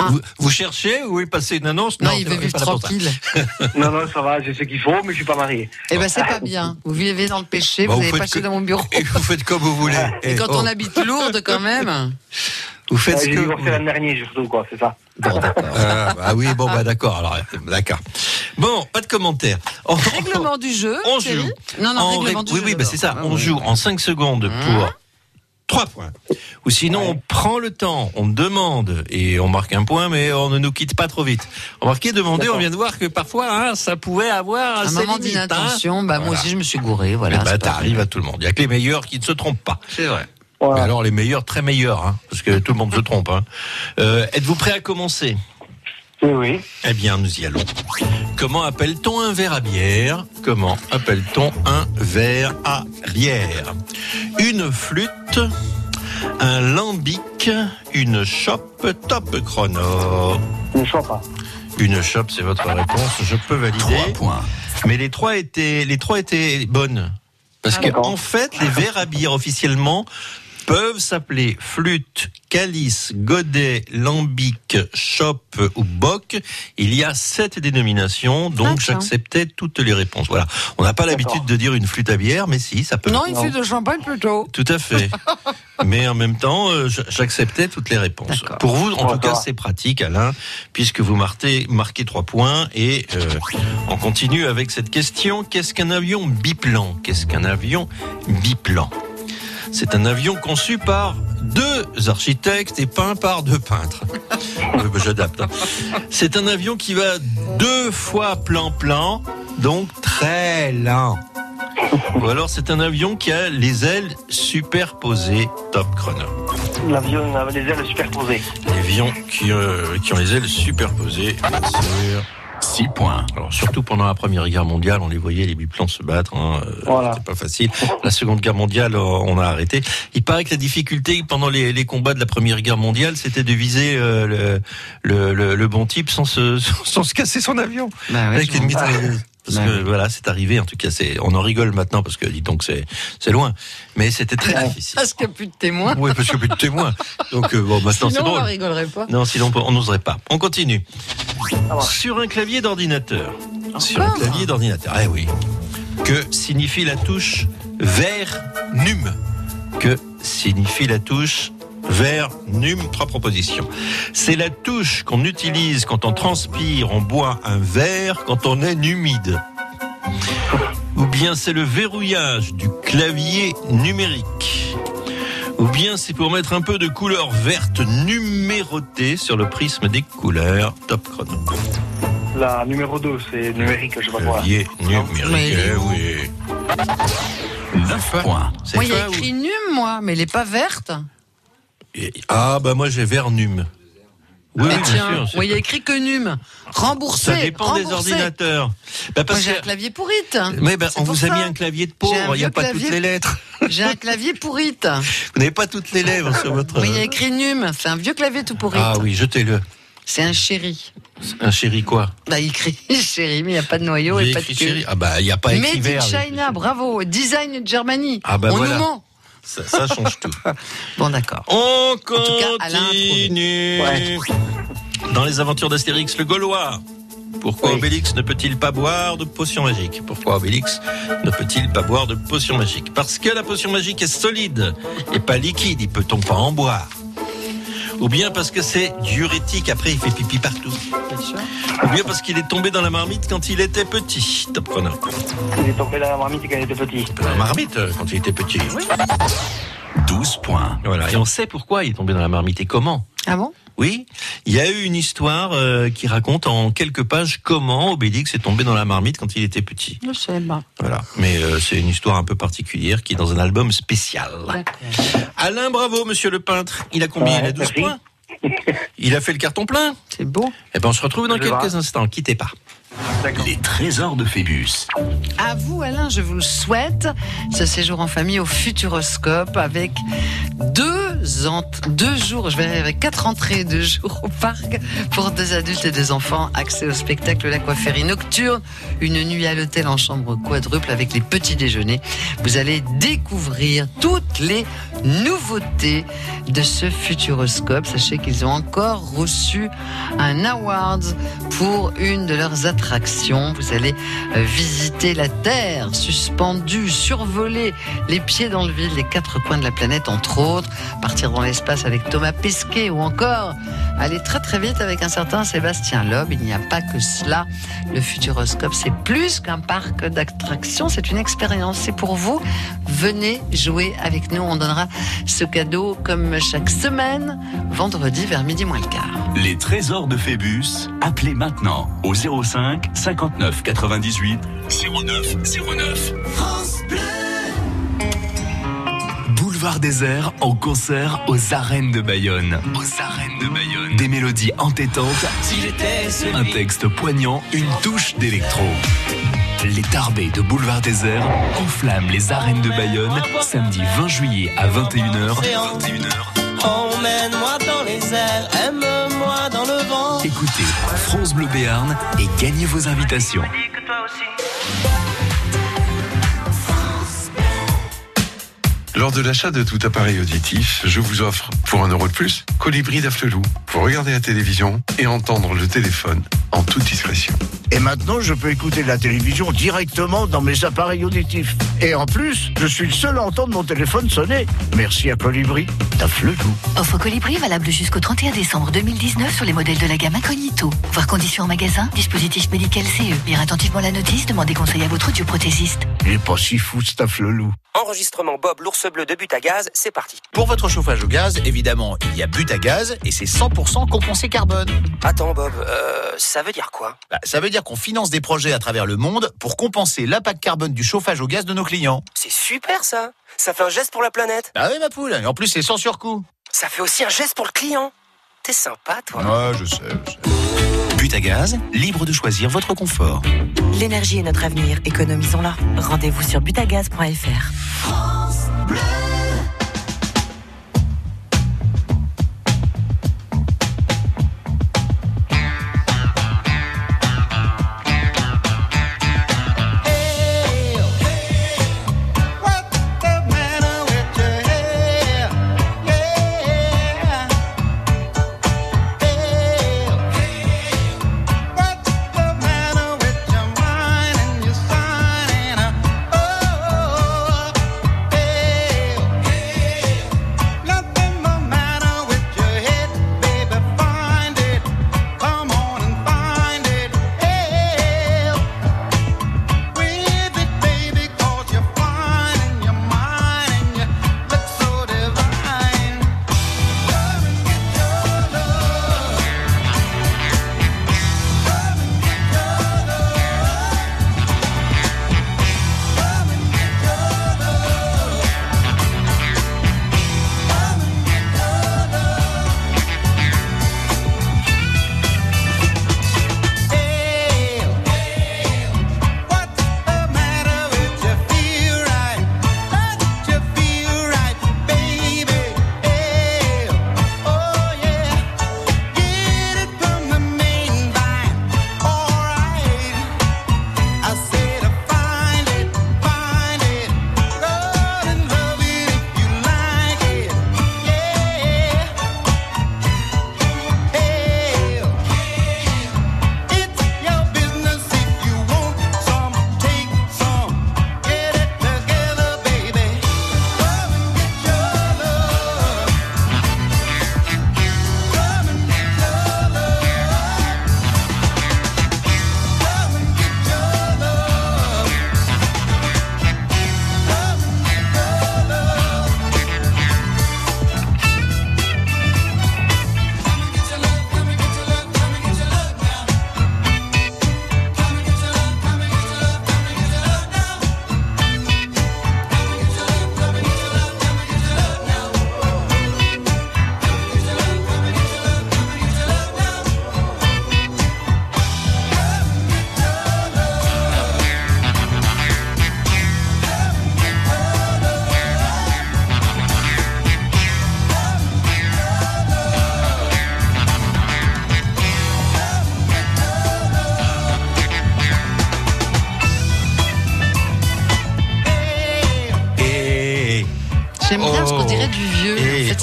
Vous, vous cherchez ou vous passez une annonce? Non, il veut vivre tranquille. (laughs) Non, non, ça va, j'ai ce qu'il faut, mais je suis pas marié. Eh ben, c'est pas bien. Vous vivez dans le péché, Bah, vous vous n'avez faites pas chez que- dans mon bureau. (laughs) Et vous faites comme vous voulez. Et Eh, quand oh, on habite lourde, quand même. (laughs) Vous faites Ah, ce que vous divorcé l'an dernier, surtout, quoi, c'est ça. Bon, d'accord. Ah, bah oui, bon, bah d'accord. Alors, d'accord. Bon, pas de commentaires. On- Règlement du jeu. On joue. Non, non, En règlement règle- du oui, jeu. oui, bah, d'abord. c'est ça. Ah, On oui. joue en 5 secondes pour 3 points. Ou sinon, on prend le temps, on demande et on marque un point, mais on ne nous quitte pas trop vite. Remarquez, demander, on vient de voir que parfois, hein, ça pouvait avoir Un ses moment d'inattention, hein. bah, moi aussi, je me suis gouré, voilà. Pas t'arrives à tout le monde. Il y a que les meilleurs qui ne se trompent pas. C'est vrai. Mais alors, les meilleurs, très meilleurs, hein, parce que tout le monde se trompe. Hein. Euh, Êtes-vous prêt à commencer? Oui, oui. Eh bien, nous y allons. Comment appelle-t-on un verre à bière? Comment appelle-t-on un verre à bière? Une flûte, un lambic, une chope, top chrono. Une chope. Une chope, c'est votre réponse. Je peux valider. Mais les trois étaient, les trois étaient bonnes. Parce Ah, que, en fait, les verres à bière officiellement peuvent s'appeler flûte, calice, godet, lambic, chope ou boc. Il y a sept dénominations, donc j'acceptais toutes les réponses. Voilà. On n'a pas l'habitude de dire une flûte à bière, mais si, ça peut. Non, il fait de champagne plutôt. Tout à fait. (laughs) Mais en même temps, euh, j'acceptais toutes les réponses. Pour vous, en tout cas, va. c'est pratique, Alain, puisque vous marquez, marquez trois points. Et euh, on continue avec cette question. Qu'est-ce qu'un avion biplan? Qu'est-ce qu'un avion biplan? C'est un avion conçu par deux architectes et peint par deux peintres. (laughs) J'adapte. hein. C'est un avion qui va deux fois plan-plan, donc très lent. Ou alors c'est un avion qui a les ailes superposées, top chrono. L'avion avait les ailes superposées. L'avion qui, euh, qui ont les ailes superposées, bien sûr. 6 points. Alors surtout pendant la Première Guerre mondiale, on les voyait les biplans se battre. Hein, euh, Voilà. C'était pas facile. La Seconde Guerre mondiale, euh, on a arrêté. Il paraît que la difficulté pendant les, les combats de la Première Guerre mondiale, c'était de viser euh, le, le, le, le bon type sans se, (laughs) sans se casser son avion. Bah ouais, Avec une mitrailleuse. Parce que voilà, c'est arrivé. En tout cas, c'est, on en rigole maintenant parce que, dis donc, c'est, c'est loin. Mais c'était très difficile. Parce qu'il n'y a plus de témoins. Oui, parce qu'il n'y a plus de témoins. Donc, euh, bon, maintenant, c'est Sinon, on drôle. ne rigolerait pas. Non, sinon on n'oserait pas. On continue. Sur un clavier d'ordinateur. Sur un clavier d'ordinateur. Eh oui. Que signifie la touche vert num Que signifie la touche vert num Trois propositions. C'est la touche qu'on utilise quand on transpire, on boit un verre, quand on est humide. Ou bien c'est le verrouillage du clavier numérique. Ou bien c'est pour mettre un peu de couleur verte numérotée sur le prisme des couleurs. Top chrono. La numéro 2, c'est numérique, je sais pas. Clavier numérique, eh oui. 9 points. C'est Moi, il y a ou- écrit num, moi, mais elle n'est pas verte. Et- Ah, bah moi j'ai vert num. Oui, Eh oui, bien tiens, sûr. il y a écrit que num. Remboursé. Ça dépend des ordinateurs. Bah, Moi, j'ai un clavier pourrite. Mais ben, C'est on vous a mis un clavier de pauvre, il n'y a pas clavier- toutes les lettres. J'ai un clavier pourrite. Vous n'avez pas toutes les lèvres sur votre. Oui, il y a écrit num. C'est un vieux clavier tout pourri. Ah oui, jetez-le. C'est un chéri. Un chéri quoi Bah, il écrit (laughs) chéri, mais il n'y a pas de noyau et pas de chéri. Ah bah il n'y a pas écrit Made in. China, bravo. Design de Germany. Ah bah On voilà. nous ment. Ça, ça change tout. (laughs) Bon, d'accord. On cas, continue. Dans les aventures d'Astérix le Gaulois. Pourquoi Obélix ne peut-il pas boire de potion magique Pourquoi Obélix ne peut-il pas boire de potion magique Parce que la potion magique est solide et pas liquide. Il peut-on pas en boire? Ou bien parce que c'est diurétique. Après, il fait pipi partout. Ou bien parce qu'il est tombé dans la marmite quand il était petit. Top chrono. Il est tombé dans la marmite quand il était petit. Dans la marmite euh, quand il était petit. 12 points. Voilà. Et on sait pourquoi il est tombé dans la marmite et comment. Ah bon? Oui, il y a eu une histoire euh, qui raconte en quelques pages comment Obélix est tombé dans la marmite quand il était petit. Je sais pas. Voilà, mais euh, c'est une histoire un peu particulière qui est dans un album spécial. Alain, bravo, monsieur le peintre. Il a combien? Il a 12 points? Il a fait le carton plein? C'est beau. Eh ben, on se retrouve dans Je quelques voir. instants. Quittez pas. Les trésors de Phébus. À vous, Alain, je vous le souhaite, ce séjour en famille au Futuroscope avec deux, ent- deux jours, je vais arriver avec quatre entrées de jours au parc pour des adultes et des enfants. Accès au spectacle L'Aquaférie Nocturne, une nuit à l'hôtel en chambre quadruple avec les petits déjeuners. Vous allez découvrir toutes les nouveautés de ce Futuroscope. Sachez qu'ils ont encore reçu un award pour une de leurs attractions. Vous allez euh, visiter la Terre suspendue, survoler les pieds dans le vide, les quatre coins de la planète entre autres, partir dans l'espace avec Thomas Pesquet ou encore aller très très vite avec un certain Sébastien Loeb. Il n'y a pas que cela. Le Futuroscope, c'est plus qu'un parc d'attractions, c'est une expérience. C'est pour vous. Venez jouer avec nous. On donnera ce cadeau comme chaque semaine, vendredi vers midi moins le quart. Les trésors de Phébus. Appelez maintenant au 05 59 98 09 09. Boulevard désert en concert aux arènes de Bayonne. Aux arènes de Bayonne. Des mélodies entêtantes, un texte poignant, une touche d'électro. Les Tarbés de Boulevard désert enflamment les arènes de Bayonne samedi 20 juillet à 21h. 21h. Emmène-moi dans les airs, aime-moi dans le vent. Écoutez France Bleu Béarn et gagnez vos invitations. Lors de l'achat de tout appareil auditif, je vous offre, pour un euro de plus, Colibri d'Afflelou, pour regarder la télévision et entendre le téléphone en toute discrétion. Et maintenant, je peux écouter la télévision directement dans mes appareils auditifs. Et en plus, je suis le seul à entendre mon téléphone sonner. Merci à Colibri, Tafflelou. Offre Colibri valable jusqu'au 31 décembre 2019 sur les modèles de la gamme Incognito. Voir conditions en magasin, dispositif médical CE. Lire attentivement la notice, demandez conseil à votre audioprothésiste. Il est pas si fou, ce Tafflelou. Enregistrement Bob l'ours bleu de but à gaz, c'est parti. Pour votre chauffage au gaz, évidemment, il y a but à gaz et c'est 100% compensé carbone. Attends Bob, euh, ça veut dire quoi? Bah, ça veut dire qu'on finance des projets à travers le monde pour compenser l'impact carbone du chauffage au gaz de nos clients. C'est super ça Ça fait un geste pour la planète Ah oui ma poule, et en plus c'est sans surcoût. Ça fait aussi un geste pour le client T'es sympa toi Ouais, je sais, je sais. But à gaz, libre de choisir votre confort. L'énergie est notre avenir, économisons-la. Rendez-vous sur butagaz.fr. What's the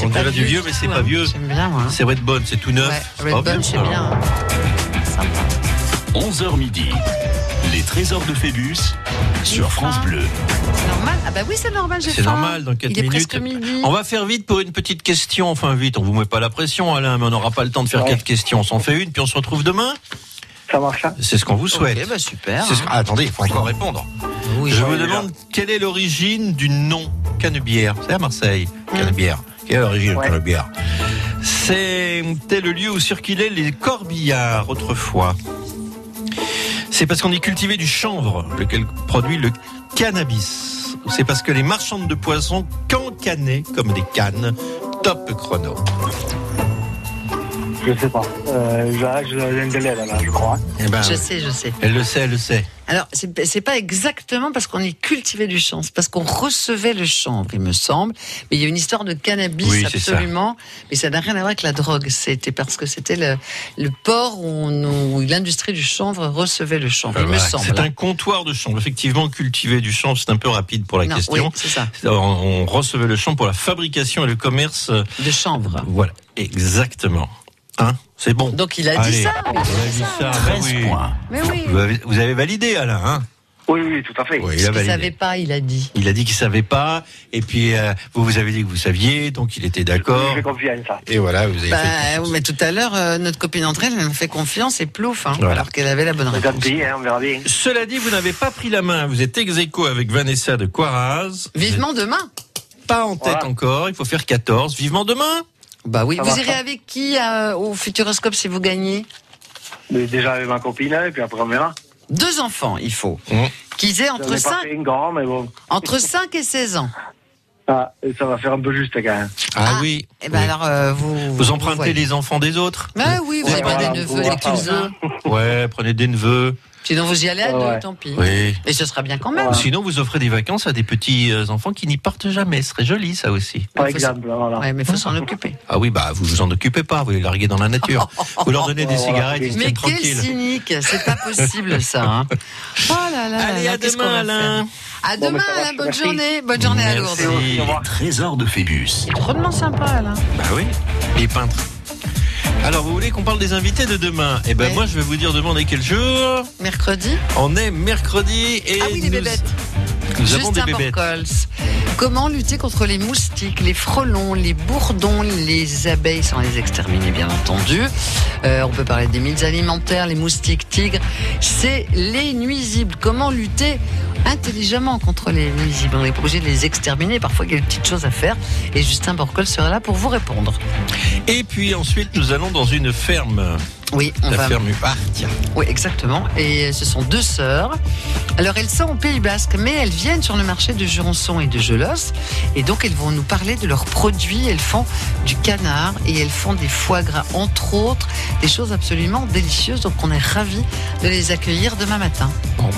On dirait du vieux, mais c'est pas vieux. J'aime bien, moi. C'est Redbone, c'est tout neuf. Ouais, Redbone, vieux, c'est bien. hein. 11h midi. Les trésors de Phébus sur France Bleu. C'est normal Ah bah oui, c'est normal, j'ai C'est normal, dans 4 Il est minutes. presque midi. On va faire vite pour une petite question. Enfin, vite, on vous met pas la pression, Alain, mais on n'aura pas le temps de faire quatre questions. On s'en fait une, puis on se retrouve demain. Ça marche. hein C'est ce qu'on vous souhaite. Ok, bah super. C'est ce- ah, attendez, il faut encore répondre. Je vous oui, demande quelle est l'origine du nom Canebière. C'est à Marseille, Canebière. Quelle est l'origine de Canebière C'était le lieu où circulaient les corbillards autrefois. C'est parce qu'on y cultivait du chanvre, lequel produit le cannabis. C'est parce que les marchandes de poissons cancanaient comme des cannes. Top chrono. Je sais pas. Euh, je viens de l'aide, là, je crois. Eh ben, Je sais, je sais. Elle le sait, elle le sait. Alors, c'est pas exactement parce qu'on y cultivait du chanvre, c'est parce qu'on recevait le chanvre, il me semble. Mais il y a une histoire de cannabis, Oui, c'est ça. absolument. Mais ça n'a rien à voir avec la drogue. C'était parce que c'était le, le port où, l'industrie du chanvre recevait le chanvre, il me Voilà. semble. C'est un comptoir de chanvre. Effectivement, cultiver du chanvre, c'est un peu rapide pour la Non, question. oui, c'est ça. On, recevait le chanvre pour la fabrication et le commerce de chanvre. Voilà, exactement. Hein C'est bon. Donc il a dit ça. Vous avez dit ça, bah 13 oui. points. Mais oui. Vous avez, vous avez validé, Alain. Hein? Oui, oui, tout à fait. oui, il a Il validé. savait pas, il a dit. Il a dit qu'il savait pas, et puis euh, vous vous avez dit que vous saviez, donc il était d'accord. Je fais confiance. Et voilà, vous avez Bah, fait. mais tout à l'heure, euh, notre copine entre elles, elle m'a fait confiance et plouf, hein, Voilà. alors qu'elle avait la bonne réponse. hein, on verra bien. Cela dit, vous n'avez pas pris la main. Vous êtes ex aequo avec Vanessa de Quaraz. Vivement demain. Pas en tête Voilà. encore. Il faut faire 14. Vivement demain. Bah oui. Ça vous irez ça. avec qui euh, au Futuroscope si vous gagnez? Mais déjà avec ma copine, et puis après on verra. Deux enfants, il faut. Mmh. Qu'ils aient entre ai pas 5, fait une grande, mais bon. (laughs) entre 5 et 16 ans. Ah, et ça va faire un peu juste quand même. Ah, oui. Eh ben Oui. alors, euh, vous. Vous empruntez voyez. les enfants des autres Ah oui, vous Ouais, avez voilà, des neveux, des cousins. Ouais, prenez des neveux. Sinon, vous y allez à Ouais, deux, ouais. tant pis. Oui. Et ce sera bien quand même. Ou Sinon, vous offrez des vacances à des petits enfants qui n'y partent jamais. Ce serait joli, ça aussi. Par exemple, voilà. Ouais, mais il faut s'en occuper. Ah oui, bah vous vous en occupez pas, vous les larguez dans la nature. (laughs) Vous leur donnez des Voilà. cigarettes, ils se Mais quel cynique, c'est pas possible ça. Hein. (laughs) Oh là là Allez, là, à demain, Alain. À Bon, demain, Alain, bonne merci. journée. Bonne journée à. Lourdes. Les trésors de Phébus. C'est drôlement sympa, Alain. Bah oui, les peintres. Alors, vous voulez qu'on parle des invités de demain? Eh ben, Ouais. moi, je vais vous dire demain, on est quel jour? Mercredi On est mercredi et Ah oui, les nous, bébêtes. Nous avons des Justin bébêtes. Borcols. Comment lutter contre les moustiques, les frelons, les bourdons, les abeilles sans les exterminer, bien entendu. Euh, on peut parler des milles alimentaires, les moustiques, tigres. C'est les nuisibles. Comment lutter intelligemment contre les nuisibles? On pas obligé de les exterminer. Parfois, il y a des petites choses à faire. Et Justin Borcols sera là pour vous répondre. Et puis ensuite, nous allons dans une ferme. Oui, on La va. ferme Ah, tiens. Oui, exactement. Et ce sont deux sœurs. Alors, elles sont au Pays Basque, mais elles viennent sur le marché de Jurançon et de Gelos. Et donc, elles vont nous parler de leurs produits. Elles font du canard et elles font des foie gras, entre autres, des choses absolument délicieuses. Donc, on est ravis de les accueillir demain matin. Bon, bah,